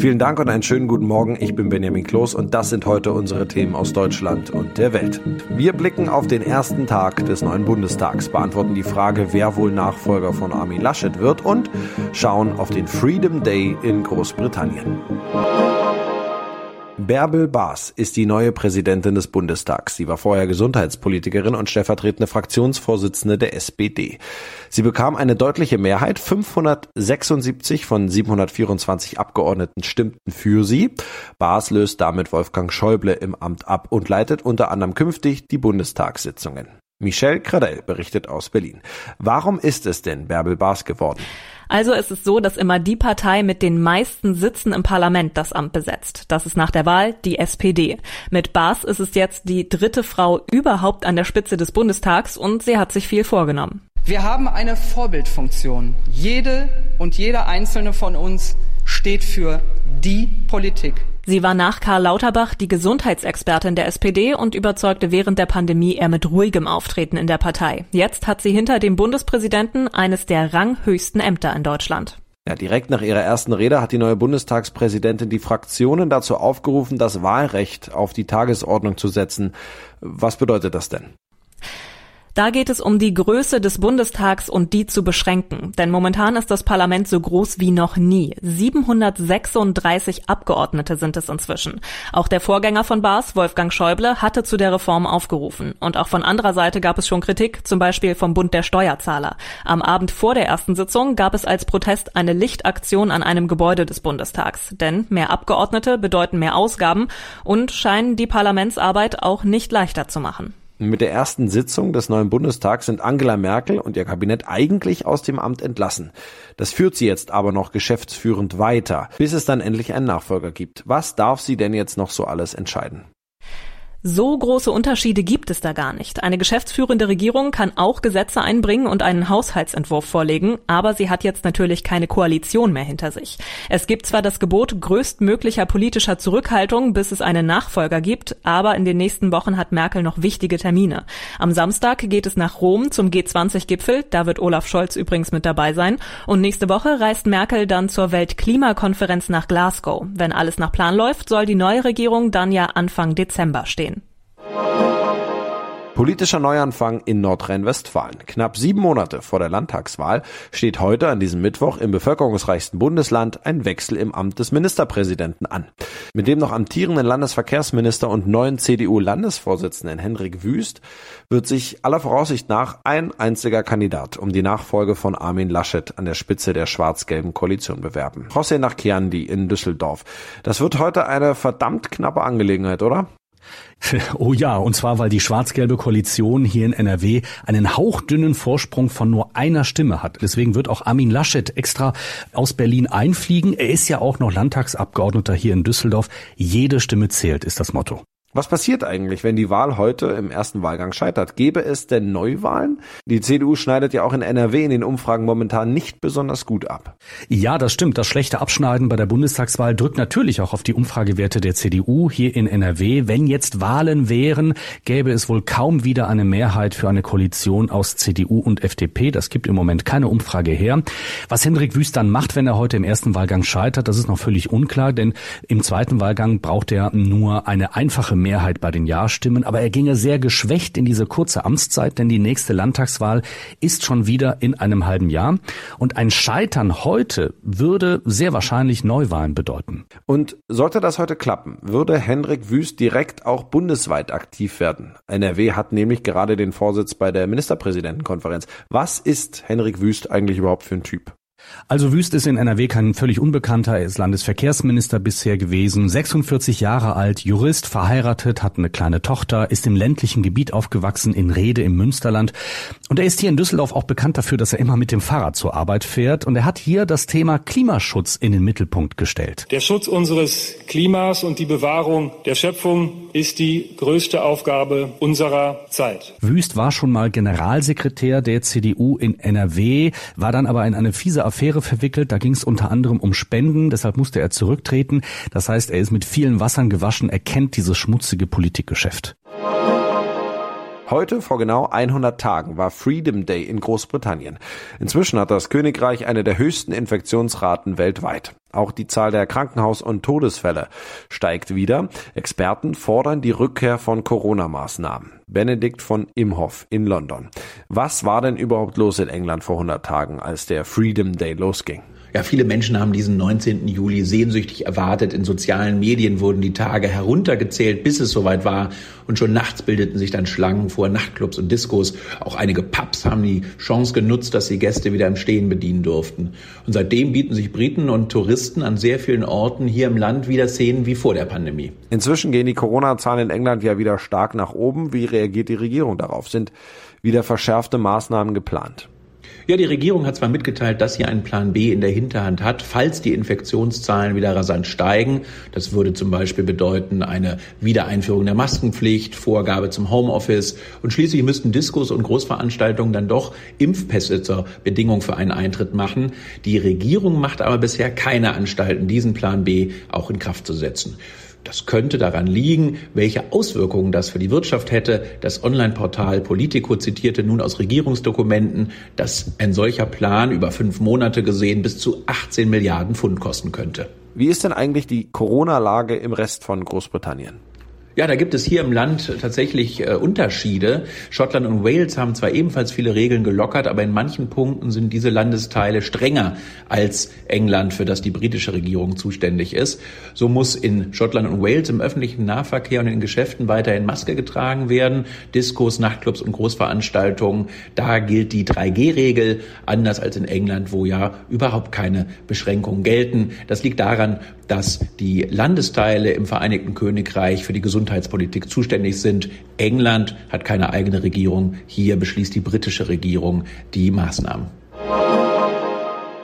Vielen Dank und einen schönen guten Morgen. Ich bin Benjamin Kloß und das sind heute unsere Themen aus Deutschland und der Welt. Wir blicken auf den ersten Tag des neuen Bundestags, beantworten die Frage, wer wohl Nachfolger von Armin Laschet wird und schauen auf den Freedom Day in Großbritannien. Bärbel Baas ist die neue Präsidentin des Bundestags. Sie war vorher Gesundheitspolitikerin und stellvertretende Fraktionsvorsitzende der SPD. Sie bekam eine deutliche Mehrheit. 576 von 724 Abgeordneten stimmten für sie. Baas löst damit Wolfgang Schäuble im Amt ab und leitet unter anderem künftig die Bundestagssitzungen. Michelle Cradell berichtet aus Berlin. Warum ist es denn Bärbel Baas geworden? Also ist es so, dass immer die Partei mit den meisten Sitzen im Parlament das Amt besetzt. Das ist nach der Wahl die SPD. Mit Baas ist es jetzt die dritte Frau überhaupt an der Spitze des Bundestags und sie hat sich viel vorgenommen. Wir haben eine Vorbildfunktion. Jede und jeder einzelne von uns steht für die Politik. Sie war nach Karl Lauterbach die Gesundheitsexpertin der SPD und überzeugte während der Pandemie eher mit ruhigem Auftreten in der Partei. Jetzt hat sie hinter dem Bundespräsidenten eines der ranghöchsten Ämter in Deutschland. Ja, direkt nach ihrer ersten Rede hat die neue Bundestagspräsidentin die Fraktionen dazu aufgerufen, das Wahlrecht auf die Tagesordnung zu setzen. Was bedeutet das denn? Da geht es um die Größe des Bundestags und die zu beschränken. Denn momentan ist das Parlament so groß wie noch nie. 736 Abgeordnete sind es inzwischen. Auch der Vorgänger von Baas, Wolfgang Schäuble, hatte zu der Reform aufgerufen. Und auch von anderer Seite gab es schon Kritik, zum Beispiel vom Bund der Steuerzahler. Am Abend vor der ersten Sitzung gab es als Protest eine Lichtaktion an einem Gebäude des Bundestags. Denn mehr Abgeordnete bedeuten mehr Ausgaben und scheinen die Parlamentsarbeit auch nicht leichter zu machen. Mit der ersten Sitzung des neuen Bundestags sind Angela Merkel und ihr Kabinett eigentlich aus dem Amt entlassen. Das führt sie jetzt aber noch geschäftsführend weiter, bis es dann endlich einen Nachfolger gibt. Was darf sie denn jetzt noch so alles entscheiden? So große Unterschiede gibt es da gar nicht. Eine geschäftsführende Regierung kann auch Gesetze einbringen und einen Haushaltsentwurf vorlegen, aber sie hat jetzt natürlich keine Koalition mehr hinter sich. Es gibt zwar das Gebot größtmöglicher politischer Zurückhaltung, bis es einen Nachfolger gibt, aber in den nächsten Wochen hat Merkel noch wichtige Termine. Am Samstag geht es nach Rom zum G20-Gipfel, da wird Olaf Scholz übrigens mit dabei sein, und nächste Woche reist Merkel dann zur Weltklimakonferenz nach Glasgow. Wenn alles nach Plan läuft, soll die neue Regierung dann ja Anfang Dezember stehen. Politischer Neuanfang in Nordrhein-Westfalen. Knapp sieben Monate vor der Landtagswahl steht heute an diesem Mittwoch im bevölkerungsreichsten Bundesland ein Wechsel im Amt des Ministerpräsidenten an. Mit dem noch amtierenden Landesverkehrsminister und neuen CDU-Landesvorsitzenden Henrik Wüst wird sich aller Voraussicht nach ein einziger Kandidat um die Nachfolge von Armin Laschet an der Spitze der schwarz-gelben Koalition bewerben. José Nachkiandi in Düsseldorf. Das wird heute eine verdammt knappe Angelegenheit, oder? Oh ja, und zwar, weil die schwarz-gelbe Koalition hier in NRW einen hauchdünnen Vorsprung von nur einer Stimme hat. Deswegen wird auch Armin Laschet extra aus Berlin einfliegen. Er ist ja auch noch Landtagsabgeordneter hier in Düsseldorf. Jede Stimme zählt, ist das Motto. Was passiert eigentlich, wenn die Wahl heute im ersten Wahlgang scheitert? Gäbe es denn Neuwahlen? Die CDU schneidet ja auch in NRW in den Umfragen momentan nicht besonders gut ab. Ja, das stimmt. Das schlechte Abschneiden bei der Bundestagswahl drückt natürlich auch auf die Umfragewerte der CDU hier in NRW. Wenn jetzt Wahlen wären, gäbe es wohl kaum wieder eine Mehrheit für eine Koalition aus CDU und FDP. Das gibt im Moment keine Umfrage her. Was Hendrik Wüst dann macht, wenn er heute im ersten Wahlgang scheitert, das ist noch völlig unklar, denn im zweiten Wahlgang braucht er nur eine einfache Mehrheit bei den Ja-Stimmen, aber er ginge sehr geschwächt in diese kurze Amtszeit, denn die nächste Landtagswahl ist schon wieder in einem halben Jahr. Und ein Scheitern heute würde sehr wahrscheinlich Neuwahlen bedeuten. Und sollte das heute klappen, würde Hendrik Wüst direkt auch bundesweit aktiv werden. NRW hat nämlich gerade den Vorsitz bei der Ministerpräsidentenkonferenz. Was ist Hendrik Wüst eigentlich überhaupt für ein Typ? Also Wüst ist in NRW kein völlig Unbekannter. Er ist Landesverkehrsminister bisher gewesen, 46 Jahre alt, Jurist, verheiratet, hat eine kleine Tochter, ist im ländlichen Gebiet aufgewachsen, in Rede im Münsterland. Und er ist hier in Düsseldorf auch bekannt dafür, dass er immer mit dem Fahrrad zur Arbeit fährt. Und er hat hier das Thema Klimaschutz in den Mittelpunkt gestellt. Der Schutz unseres Klimas und die Bewahrung der Schöpfung ist die größte Aufgabe unserer Zeit. Wüst war schon mal Generalsekretär der CDU in NRW, war dann aber in eine fiese Affäre verwickelt. Da ging es unter anderem um Spenden, deshalb musste er zurücktreten. Das heißt, er ist mit vielen Wassern gewaschen, er kennt dieses schmutzige Politikgeschäft. Heute, vor genau 100 Tagen, war Freedom Day in Großbritannien. Inzwischen hat das Königreich eine der höchsten Infektionsraten weltweit. Auch die Zahl der Krankenhaus- und Todesfälle steigt wieder. Experten fordern die Rückkehr von Corona-Maßnahmen. Benedikt von Imhoff in London. Was war denn überhaupt los in England vor 100 Tagen, als der Freedom Day losging? Ja, viele Menschen haben diesen 19. Juli sehnsüchtig erwartet. In sozialen Medien wurden die Tage heruntergezählt, bis es soweit war. Und schon nachts bildeten sich dann Schlangen vor Nachtclubs und Diskos. Auch einige Pubs haben die Chance genutzt, dass sie Gäste wieder im Stehen bedienen durften. Und seitdem bieten sich Briten und Touristen an sehr vielen Orten hier im Land wieder Szenen wie vor der Pandemie. Inzwischen gehen die Corona-Zahlen in England ja wieder stark nach oben. Wie reagiert die Regierung darauf? Sind wieder verschärfte Maßnahmen geplant? Ja, die Regierung hat zwar mitgeteilt, dass sie einen Plan B in der Hinterhand hat, falls die Infektionszahlen wieder rasant steigen. Das würde zum Beispiel bedeuten eine Wiedereinführung der Maskenpflicht, Vorgabe zum Homeoffice und schließlich müssten Diskos und Großveranstaltungen dann doch Impfpässe zur Bedingung für einen Eintritt machen. Die Regierung macht aber bisher keine Anstalten, diesen Plan B auch in Kraft zu setzen. Das könnte daran liegen, welche Auswirkungen das für die Wirtschaft hätte. Das Online-Portal Politico zitierte nun aus Regierungsdokumenten, dass ein solcher Plan über fünf Monate gesehen bis zu 18 Milliarden Pfund kosten könnte. Wie ist denn eigentlich die Corona-Lage im Rest von Großbritannien? Ja, da gibt es hier im Land tatsächlich äh, Unterschiede. Schottland und Wales haben zwar ebenfalls viele Regeln gelockert, aber in manchen Punkten sind diese Landesteile strenger als England, für das die britische Regierung zuständig ist. So muss in Schottland und Wales im öffentlichen Nahverkehr und in Geschäften weiterhin Maske getragen werden. Diskos, Nachtclubs und Großveranstaltungen, da gilt die 3G-Regel, anders als in England, wo ja überhaupt keine Beschränkungen gelten. Das liegt daran, dass die Landesteile im Vereinigten Königreich für die Gesundheit Gesundheitspolitik zuständig sind. England hat keine eigene Regierung. Hier beschließt die britische Regierung die Maßnahmen.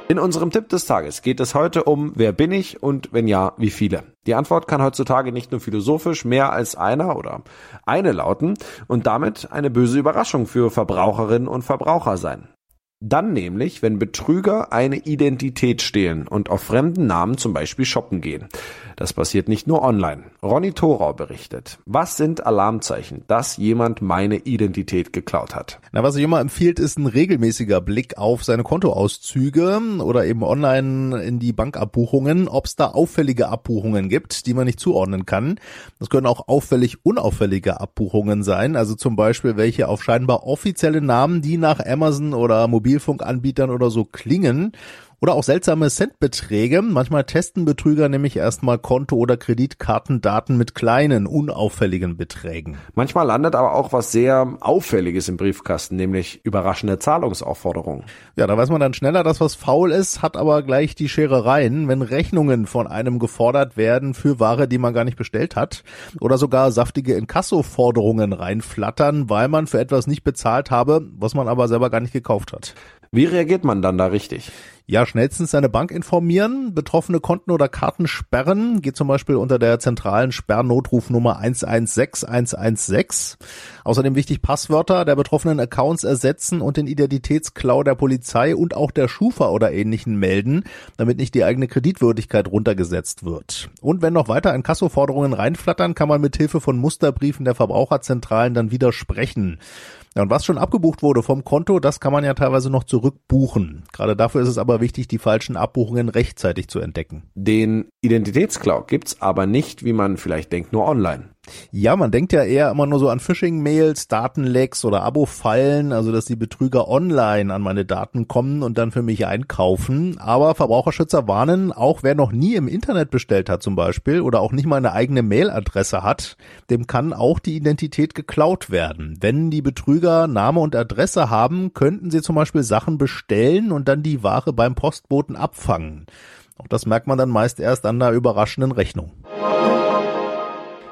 In unserem Tipp des Tages geht es heute um, wer bin ich und wenn ja, wie viele. Die Antwort kann heutzutage nicht nur philosophisch mehr als einer oder eine lauten und damit eine böse Überraschung für Verbraucherinnen und Verbraucher sein. Dann nämlich, wenn Betrüger eine Identität stehlen und auf fremden Namen zum Beispiel shoppen gehen. Das passiert nicht nur online. Ronny Thorau berichtet. Was sind Alarmzeichen, dass jemand meine Identität geklaut hat? Na, was ich immer empfiehlt, ist ein regelmäßiger Blick auf seine Kontoauszüge oder eben online in die Bankabbuchungen, ob es da auffällige Abbuchungen gibt, die man nicht zuordnen kann. Das können auch auffällig unauffällige Abbuchungen sein, also zum Beispiel welche auf scheinbar offizielle Namen, die nach Amazon oder Mobilfunkanbietern oder so klingen oder auch seltsame Centbeträge. Manchmal testen Betrüger nämlich erstmal Konto- oder Kreditkartendaten mit kleinen, unauffälligen Beträgen. Manchmal landet aber auch was sehr Auffälliges im Briefkasten, nämlich überraschende Zahlungsaufforderungen. Ja, da weiß man dann schneller, dass was faul ist, hat aber gleich die Scherereien, wenn Rechnungen von einem gefordert werden für Ware, die man gar nicht bestellt hat. Oder sogar saftige Inkasso-Forderungen reinflattern, weil man für etwas nicht bezahlt habe, was man aber selber gar nicht gekauft hat. Wie reagiert man dann da richtig? Ja, schnellstens seine Bank informieren, betroffene Konten oder Karten sperren, geht zum Beispiel unter der zentralen Sperrnotrufnummer 116116. Außerdem wichtig Passwörter der betroffenen Accounts ersetzen und den Identitätsklau der Polizei und auch der Schufa oder ähnlichen melden, damit nicht die eigene Kreditwürdigkeit runtergesetzt wird. Und wenn noch weiter Inkassoforderungen reinflattern, kann man mit Hilfe von Musterbriefen der Verbraucherzentralen dann widersprechen. Ja, und was schon abgebucht wurde vom Konto, das kann man ja teilweise noch zurückbuchen. Gerade dafür ist es aber wichtig, die falschen Abbuchungen rechtzeitig zu entdecken. Den Identitätsklau gibt's aber nicht, wie man vielleicht denkt, nur online. Ja, man denkt ja eher immer nur so an Phishing-Mails, Datenlecks oder Abo-Fallen, also dass die Betrüger online an meine Daten kommen und dann für mich einkaufen. Aber Verbraucherschützer warnen, auch wer noch nie im Internet bestellt hat zum Beispiel oder auch nicht mal eine eigene Mailadresse hat, dem kann auch die Identität geklaut werden. Wenn die Betrüger Name und Adresse haben, könnten sie zum Beispiel Sachen bestellen und dann die Ware beim Postboten abfangen. Auch das merkt man dann meist erst an der überraschenden Rechnung.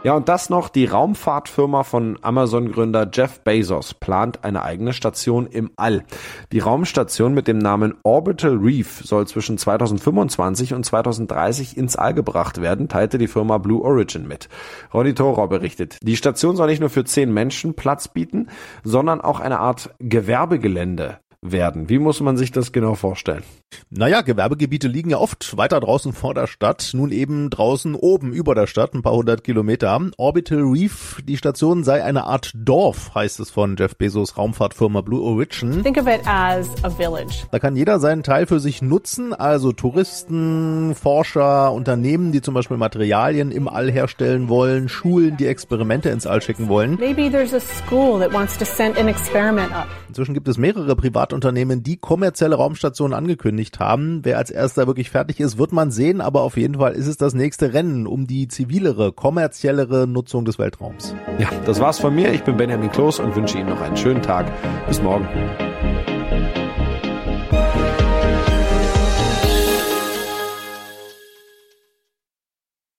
Ja, und das noch, die Raumfahrtfirma von Amazon-Gründer Jeff Bezos plant eine eigene Station im All. Die Raumstation mit dem Namen Orbital Reef soll zwischen 2025 und 2030 ins All gebracht werden, teilte die Firma Blue Origin mit. Ronny Thorau berichtet, die Station soll nicht nur für zehn Menschen Platz bieten, sondern auch eine Art Gewerbegelände werden. Wie muss man sich das genau vorstellen? Naja, Gewerbegebiete liegen ja oft weiter draußen vor der Stadt, nun eben draußen oben über der Stadt, ein paar hundert Kilometer. Orbital Reef, die Station sei eine Art Dorf, heißt es von Jeff Bezos Raumfahrtfirma Blue Origin. Think of it as a village. Da kann jeder seinen Teil für sich nutzen, also Touristen, Forscher, Unternehmen, die zum Beispiel Materialien im All herstellen wollen, Schulen, die Experimente ins All schicken wollen. Maybe there's a school that wants to send an experiment up. Inzwischen gibt es mehrere Privatunternehmen, die kommerzielle Raumstationen angekündigt haben. Wer als erster wirklich fertig ist, wird man sehen, aber auf jeden Fall ist es das nächste Rennen um die zivilere, kommerziellere Nutzung des Weltraums. Ja, das war's von mir. Ich bin Benjamin Kloß und wünsche Ihnen noch einen schönen Tag. Bis morgen.